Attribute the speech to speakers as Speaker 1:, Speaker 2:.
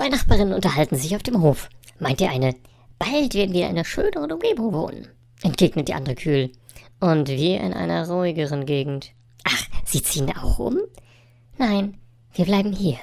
Speaker 1: Zwei Nachbarinnen unterhalten sich auf dem Hof. Meint die eine, bald werden wir in einer schöneren Umgebung wohnen, entgegnet die andere kühl. Und wir in einer ruhigeren Gegend. Ach, Sie ziehen auch um? Nein, wir bleiben hier.